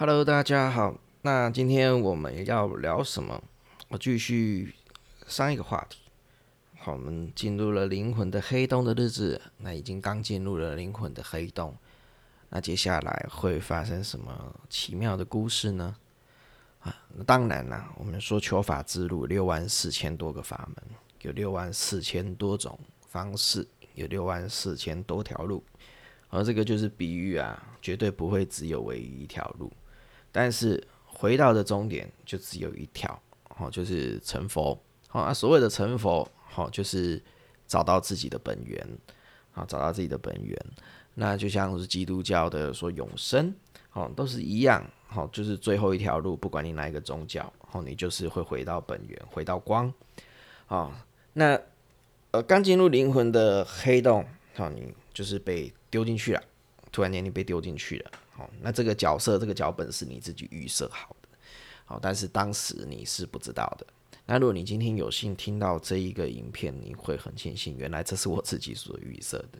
Hello，大家好。那今天我们要聊什么？我继续上一个话题。好，我们进入了灵魂的黑洞的日子。那已经刚进入了灵魂的黑洞。那接下来会发生什么奇妙的故事呢？啊，当然啦，我们说求法之路六万四千多个法门，有六万四千多种方式，有六万四千多条路。而这个就是比喻啊，绝对不会只有唯一一条路。但是回到的终点就只有一条，哦，就是成佛。好啊，所谓的成佛，好就是找到自己的本源，好找到自己的本源。那就像是基督教的说永生，哦都是一样，好就是最后一条路，不管你哪一个宗教，好你就是会回到本源，回到光。好，那呃刚进入灵魂的黑洞，好你就是被丢进去了，突然间你被丢进去了。那这个角色，这个脚本是你自己预设好的，好，但是当时你是不知道的。那如果你今天有幸听到这一个影片，你会很庆幸，原来这是我自己所预设的。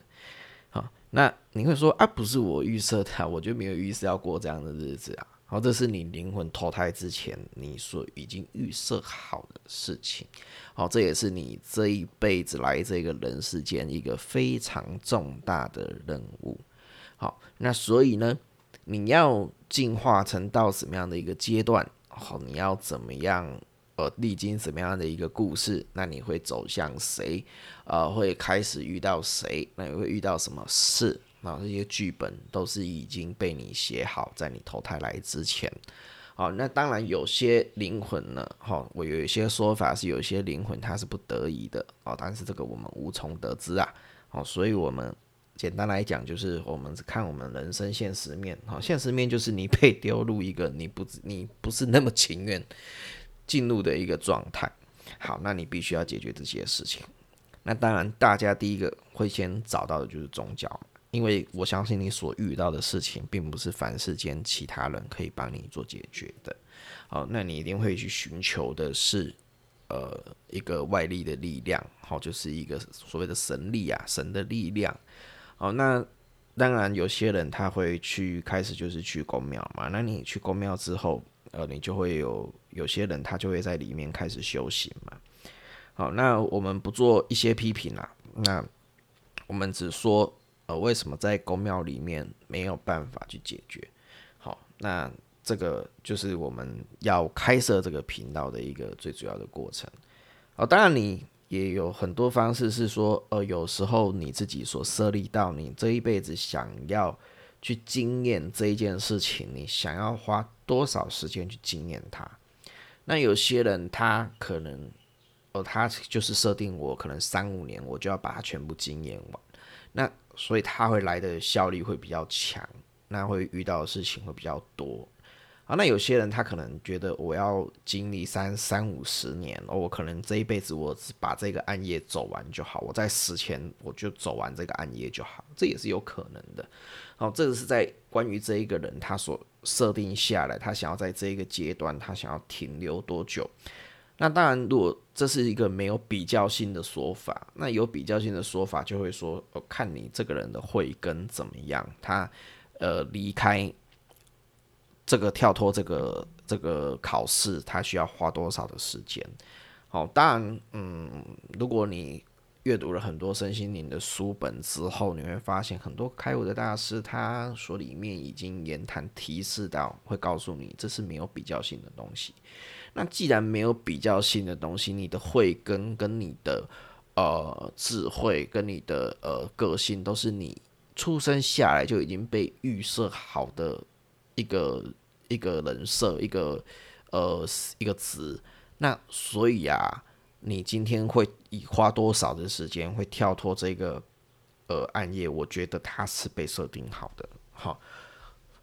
好，那你会说啊，不是我预设的，我就没有预设要过这样的日子啊。好，这是你灵魂投胎之前你所已经预设好的事情。好，这也是你这一辈子来这个人世间一个非常重大的任务。好，那所以呢？你要进化成到什么样的一个阶段？好，你要怎么样？呃，历经什么样的一个故事？那你会走向谁？呃，会开始遇到谁？那你会遇到什么事？那这些剧本都是已经被你写好，在你投胎来之前。好，那当然有些灵魂呢，哈，我有一些说法是有些灵魂它是不得已的哦，但是这个我们无从得知啊。好，所以我们。简单来讲，就是我们看我们人生现实面，好，现实面就是你被丢入一个你不你不是那么情愿进入的一个状态。好，那你必须要解决这些事情。那当然，大家第一个会先找到的就是宗教，因为我相信你所遇到的事情，并不是凡世间其他人可以帮你做解决的。好，那你一定会去寻求的是呃一个外力的力量，好，就是一个所谓的神力啊，神的力量。哦，那当然有些人他会去开始就是去公庙嘛。那你去公庙之后，呃，你就会有有些人他就会在里面开始修行嘛。好，那我们不做一些批评啦。那我们只说，呃，为什么在公庙里面没有办法去解决？好，那这个就是我们要开设这个频道的一个最主要的过程。哦，当然你。也有很多方式是说，呃，有时候你自己所设立到你这一辈子想要去经验这一件事情，你想要花多少时间去经验它？那有些人他可能，哦，他就是设定我可能三五年我就要把它全部经验完，那所以他会来的效率会比较强，那会遇到的事情会比较多。啊，那有些人他可能觉得我要经历三三五十年，哦，我可能这一辈子我只把这个暗夜走完就好，我在死前我就走完这个暗夜就好，这也是有可能的。好，这个是在关于这一个人他所设定下来，他想要在这一个阶段他想要停留多久。那当然，如果这是一个没有比较性的说法，那有比较性的说法就会说，哦，看你这个人的慧根怎么样，他呃离开。这个跳脱这个这个考试，它需要花多少的时间？好，当然，嗯，如果你阅读了很多身心灵的书本之后，你会发现很多开悟的大师，他所里面已经言谈提示到，会告诉你这是没有比较性的东西。那既然没有比较性的东西，你的慧根跟你的呃智慧跟你的呃个性，都是你出生下来就已经被预设好的一个。一个人设，一个呃一个词，那所以啊，你今天会以花多少的时间会跳脱这个呃暗夜？我觉得它是被设定好的。好，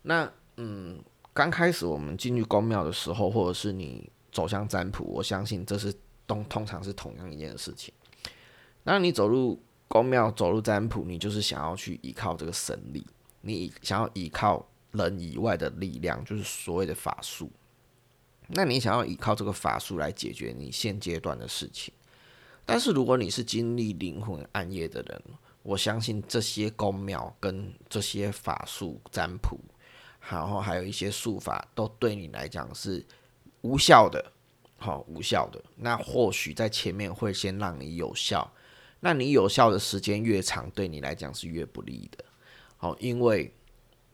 那嗯，刚开始我们进入宫庙的时候，或者是你走向占卜，我相信这是通通常是同样一件事情。那你走入宫庙，走入占卜，你就是想要去依靠这个神力，你想要依靠。人以外的力量，就是所谓的法术。那你想要依靠这个法术来解决你现阶段的事情，但是如果你是经历灵魂暗夜的人，我相信这些宫庙跟这些法术占卜，然后还有一些术法，都对你来讲是无效的，好无效的。那或许在前面会先让你有效，那你有效的时间越长，对你来讲是越不利的，好，因为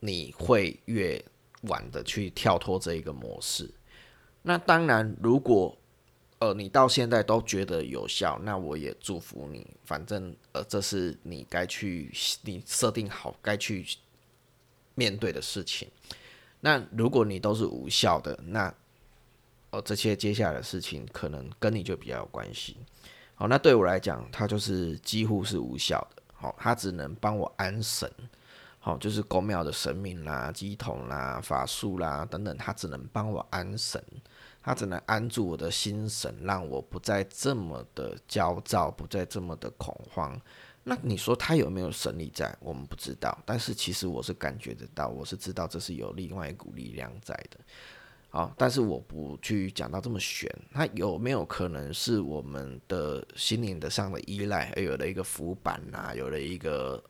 你会越晚的去跳脱这一个模式。那当然，如果呃你到现在都觉得有效，那我也祝福你。反正呃这是你该去你设定好该去面对的事情。那如果你都是无效的，那呃这些接下来的事情可能跟你就比较有关系。好，那对我来讲，它就是几乎是无效的。好，它只能帮我安神。好，就是宫庙的神明啦、鸡童啦、法术啦等等，他只能帮我安神，他只能安住我的心神，让我不再这么的焦躁，不再这么的恐慌。那你说他有没有神力在？我们不知道，但是其实我是感觉得到，我是知道这是有另外一股力量在的。好，但是我不去讲到这么玄，它有没有可能是我们的心灵的上的依赖，而有了一个浮板呐，有了一个。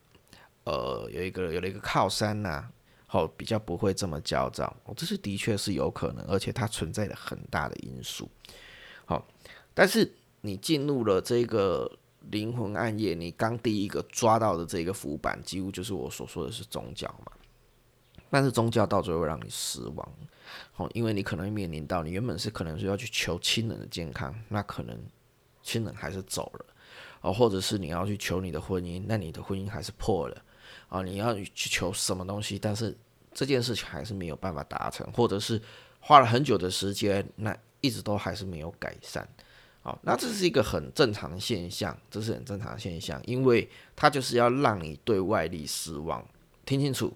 呃，有一个有了一个靠山呐，好比较不会这么焦躁，哦，这是的确是有可能，而且它存在着很大的因素。好，但是你进入了这个灵魂暗夜，你刚第一个抓到的这个浮板，几乎就是我所说的是宗教嘛。但是宗教到最后会让你失望，好，因为你可能面临到你原本是可能是要去求亲人的健康，那可能亲人还是走了，哦，或者是你要去求你的婚姻，那你的婚姻还是破了。啊，你要去求什么东西，但是这件事情还是没有办法达成，或者是花了很久的时间，那一直都还是没有改善。好，那这是一个很正常的现象，这是很正常的现象，因为它就是要让你对外力失望。听清楚，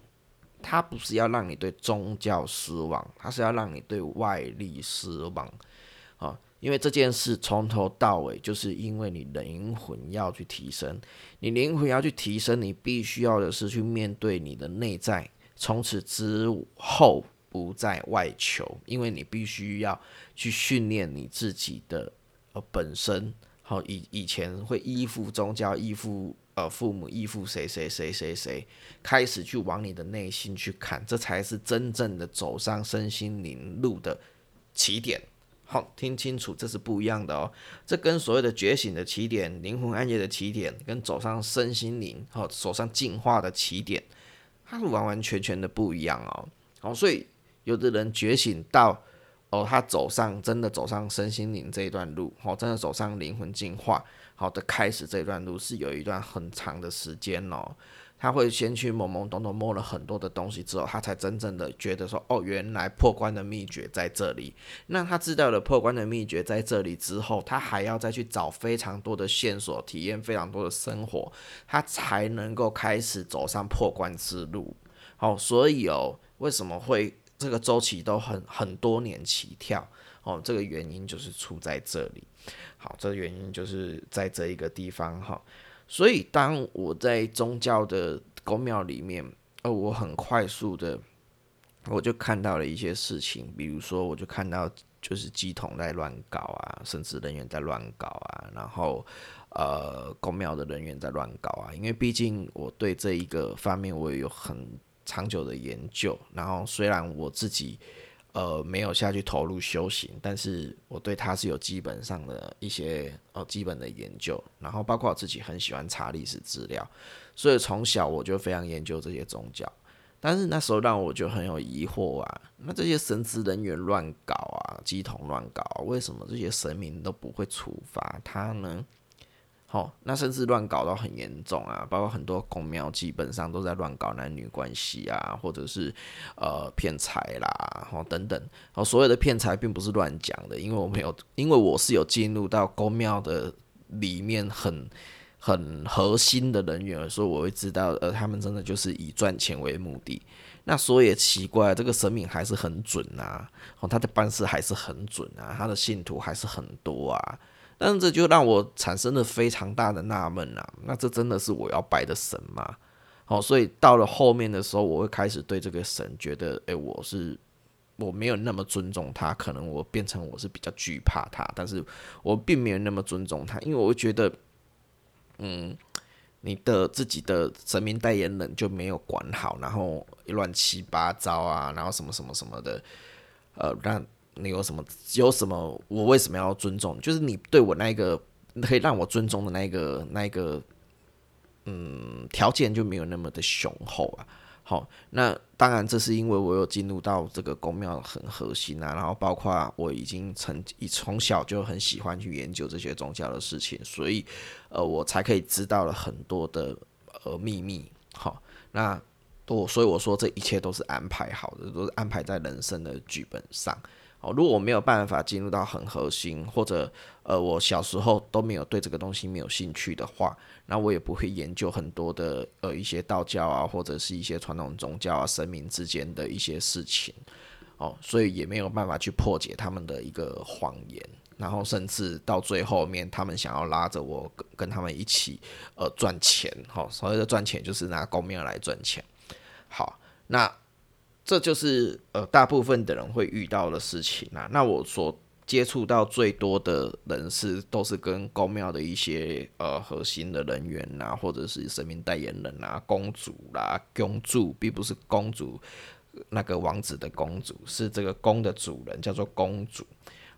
它不是要让你对宗教失望，它是要让你对外力失望。啊。因为这件事从头到尾，就是因为你灵魂要去提升，你灵魂要去提升，你必须要的是去面对你的内在，从此之后不再外求，因为你必须要去训练你自己的呃本身，好以以前会依附宗教、依附呃父母、依附谁谁谁谁谁，开始去往你的内心去看，这才是真正的走上身心灵路的起点。好，听清楚，这是不一样的哦。这跟所谓的觉醒的起点、灵魂暗夜的起点，跟走上身心灵、好走上进化的起点，它是完完全全的不一样哦。好，所以有的人觉醒到哦，他走上真的走上身心灵这一段路，哦，真的走上灵魂进化好的开始这段路，是有一段很长的时间哦。他会先去懵懵懂懂摸了很多的东西之后，他才真正的觉得说，哦，原来破关的秘诀在这里。那他知道了破关的秘诀在这里之后，他还要再去找非常多的线索，体验非常多的生活，他才能够开始走上破关之路。好，所以哦，为什么会这个周期都很很多年起跳？哦，这个原因就是出在这里。好，这个原因就是在这一个地方哈。所以，当我在宗教的宫庙里面，呃，我很快速的，我就看到了一些事情，比如说，我就看到就是机统在乱搞啊，甚至人员在乱搞啊，然后，呃，宫庙的人员在乱搞啊，因为毕竟我对这一个方面我也有很长久的研究，然后虽然我自己。呃，没有下去投入修行，但是我对它是有基本上的一些呃基本的研究，然后包括我自己很喜欢查历史资料，所以从小我就非常研究这些宗教。但是那时候让我就很有疑惑啊，那这些神职人员乱搞啊，鸡同乱搞，为什么这些神明都不会处罚他呢？好，那甚至乱搞到很严重啊，包括很多公庙基本上都在乱搞男女关系啊，或者是呃骗财啦，哦等等。哦，所有的骗财并不是乱讲的，因为我没有，因为我是有进入到公庙的里面很很核心的人员，所以我会知道，呃，他们真的就是以赚钱为目的。那说也奇怪，这个神明还是很准啊，哦，他的办事还是很准啊，他的信徒还是很多啊。但这就让我产生了非常大的纳闷啊！那这真的是我要拜的神吗？好，所以到了后面的时候，我会开始对这个神觉得，诶，我是我没有那么尊重他，可能我变成我是比较惧怕他，但是我并没有那么尊重他，因为我会觉得，嗯，你的自己的神明代言人就没有管好，然后乱七八糟啊，然后什么什么什么的，呃，让你有什么有什么，我为什么要尊重？就是你对我那个可以让我尊重的那个那个，嗯，条件就没有那么的雄厚啊。好，那当然，这是因为我有进入到这个宫庙很核心啊，然后包括我已经从从小就很喜欢去研究这些宗教的事情，所以呃，我才可以知道了很多的呃秘密。好，那我所以我说这一切都是安排好的，都是安排在人生的剧本上。如果我没有办法进入到很核心，或者呃，我小时候都没有对这个东西没有兴趣的话，那我也不会研究很多的呃一些道教啊，或者是一些传统宗教啊，神明之间的一些事情。哦，所以也没有办法去破解他们的一个谎言，然后甚至到最后面，他们想要拉着我跟跟他们一起呃赚钱。好，所谓的赚钱就是拿公庙来赚钱。好，那。这就是呃大部分的人会遇到的事情啊。那我所接触到最多的人是都是跟公庙的一些呃核心的人员呐，或者是神明代言人啊、公主啦、公主，并不是公主那个王子的公主，是这个宫的主人叫做公主。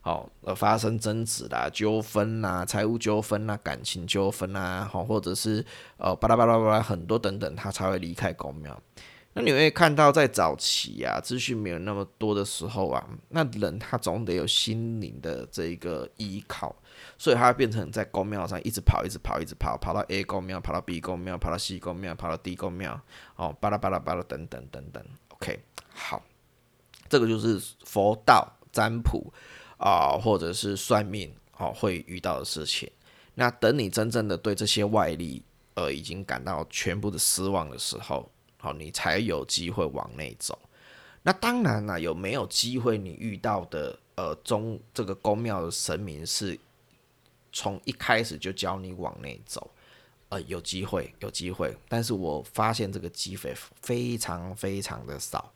好，呃发生争执啦、纠纷啦、财务纠纷啦、感情纠纷啦，好，或者是呃巴拉巴拉巴拉很多等等，他才会离开公庙。那你会看到，在早期啊，资讯没有那么多的时候啊，那人他总得有心灵的这一个依靠，所以他变成在公庙上一直跑，一直跑，一直跑，跑到 A 公庙，跑到 B 公庙，跑到 C 公庙，跑到 D 公庙，哦，巴拉巴拉巴拉等等等等。OK，好，这个就是佛道占卜啊，或者是算命哦会遇到的事情。那等你真正的对这些外力呃已经感到全部的失望的时候。好，你才有机会往内走。那当然了，有没有机会？你遇到的呃，中这个宫庙的神明是从一开始就教你往内走，呃，有机会，有机会。但是我发现这个机会非常非常的少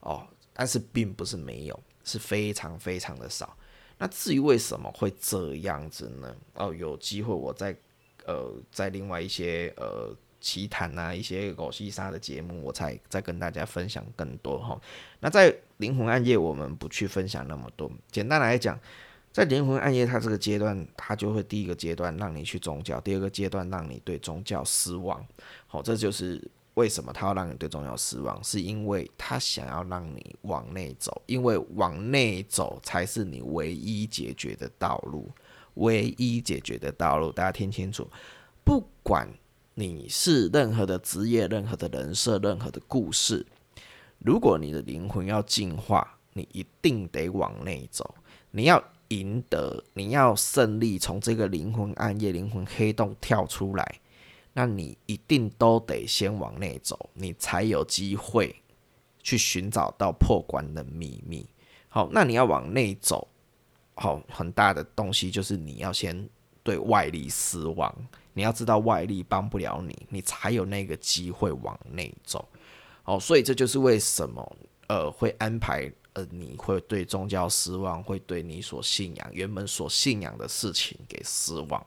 哦，但是并不是没有，是非常非常的少。那至于为什么会这样子呢？哦，有机会我再呃，在另外一些呃。奇谈啊，一些狗西沙的节目，我才再跟大家分享更多哈。那在灵魂暗夜，我们不去分享那么多。简单来讲，在灵魂暗夜，它这个阶段，它就会第一个阶段让你去宗教，第二个阶段让你对宗教失望。好，这就是为什么他要让你对宗教失望，是因为他想要让你往内走，因为往内走才是你唯一解决的道路，唯一解决的道路。大家听清楚，不管。你是任何的职业、任何的人设、任何的故事，如果你的灵魂要进化，你一定得往内走。你要赢得，你要胜利，从这个灵魂暗夜、灵魂黑洞跳出来，那你一定都得先往内走，你才有机会去寻找到破关的秘密。好，那你要往内走，好，很大的东西就是你要先对外力失望。你要知道外力帮不了你，你才有那个机会往内走。哦，所以这就是为什么呃会安排呃你会对宗教失望，会对你所信仰原本所信仰的事情给失望，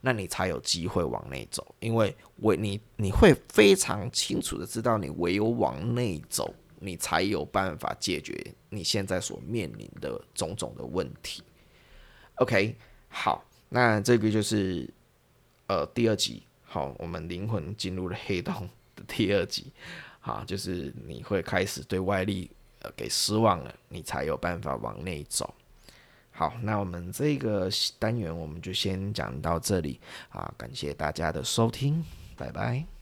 那你才有机会往内走。因为唯你你会非常清楚的知道，你唯有往内走，你才有办法解决你现在所面临的种种的问题。OK，好，那这个就是。呃，第二集好，我们灵魂进入了黑洞的第二集，啊，就是你会开始对外力呃给失望了，你才有办法往内走。好，那我们这个单元我们就先讲到这里啊，感谢大家的收听，拜拜。